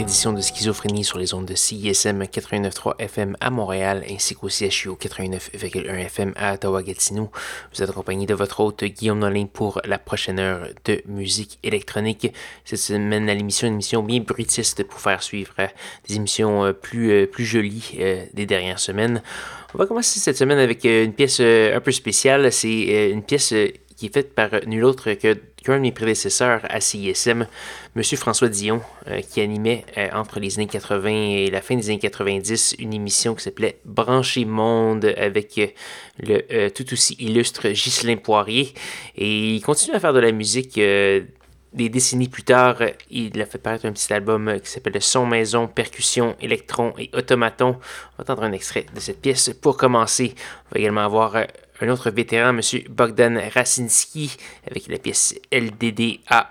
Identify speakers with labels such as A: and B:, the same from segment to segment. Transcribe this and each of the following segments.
A: Édition de Schizophrénie sur les ondes de CISM 89.3 FM à Montréal ainsi qu'au CHU 89.1 FM à Ottawa-Gatineau. Vous êtes accompagné de votre hôte Guillaume Nolin pour la prochaine heure de musique électronique. Cette semaine à l'émission, une émission bien brutiste pour faire suivre euh, des émissions euh, plus, euh, plus jolies des dernières semaines. On va commencer cette semaine avec une pièce un peu spéciale. C'est une pièce qui est faite par nul autre que qu'un de mes prédécesseurs à CISM, M. François Dion, euh, qui animait euh, entre les années 80 et la fin des années 90 une émission qui s'appelait Brancher Monde avec euh, le tout aussi illustre Ghislain Poirier. Et il continue à faire de la musique. des décennies plus tard, il a fait paraître un petit album qui s'appelle Son Maison, Percussion, Électron et Automaton. On va entendre un extrait de cette pièce pour commencer. On va également avoir un autre vétéran, M. Bogdan Rasinski, avec la pièce LDDAE.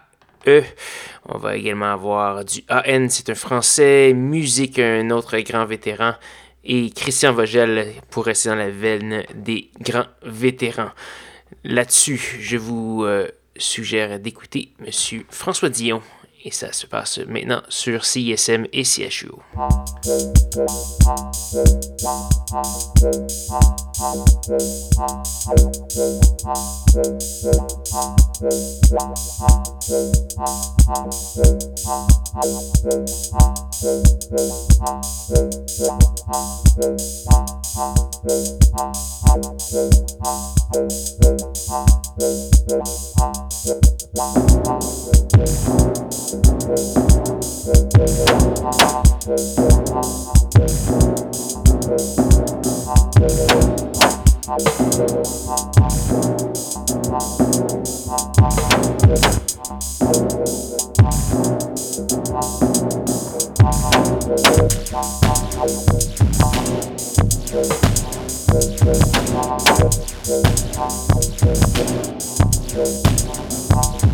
A: On va également avoir du AN, c'est un français, musique, un autre grand vétéran, et Christian Vogel pour rester dans la veine des grands vétérans. Là-dessus, je vous euh, suggère d'écouter M. François Dion et ça se passe maintenant sur CISM et CHU. Thank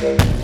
A: Thank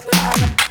A: Bye.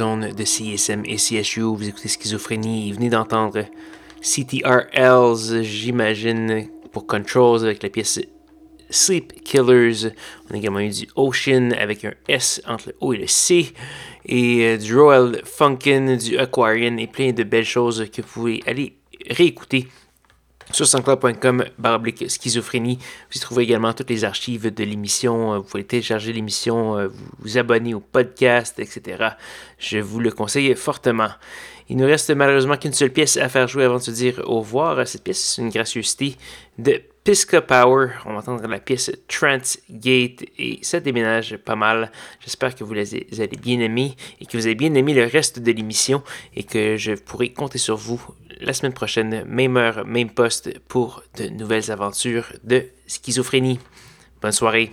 A: Les de CSM et CSU. Vous écoutez Schizophrénie. Venez d'entendre CTRLs, j'imagine, pour Controls avec la pièce Sleep Killers. On a également eu du Ocean avec un S entre le O et le C. Et euh, du Royal Funkin, du Aquarian et plein de belles choses que vous pouvez aller réécouter sur sanscloud.com baroblique schizophrénie. Vous y trouvez également toutes les archives de l'émission. Vous pouvez télécharger l'émission, euh, vous abonner au podcast, etc. Je vous le conseille fortement. Il nous reste malheureusement qu'une seule pièce à faire jouer avant de se dire au revoir. Cette pièce, c'est une gracieuseté de Pisca Power. On va entendre la pièce Transgate et ça déménage pas mal. J'espère que vous les avez bien aimés et que vous avez bien aimé le reste de l'émission et que je pourrai compter sur vous la semaine prochaine, même heure, même poste pour de nouvelles aventures de schizophrénie. Bonne soirée.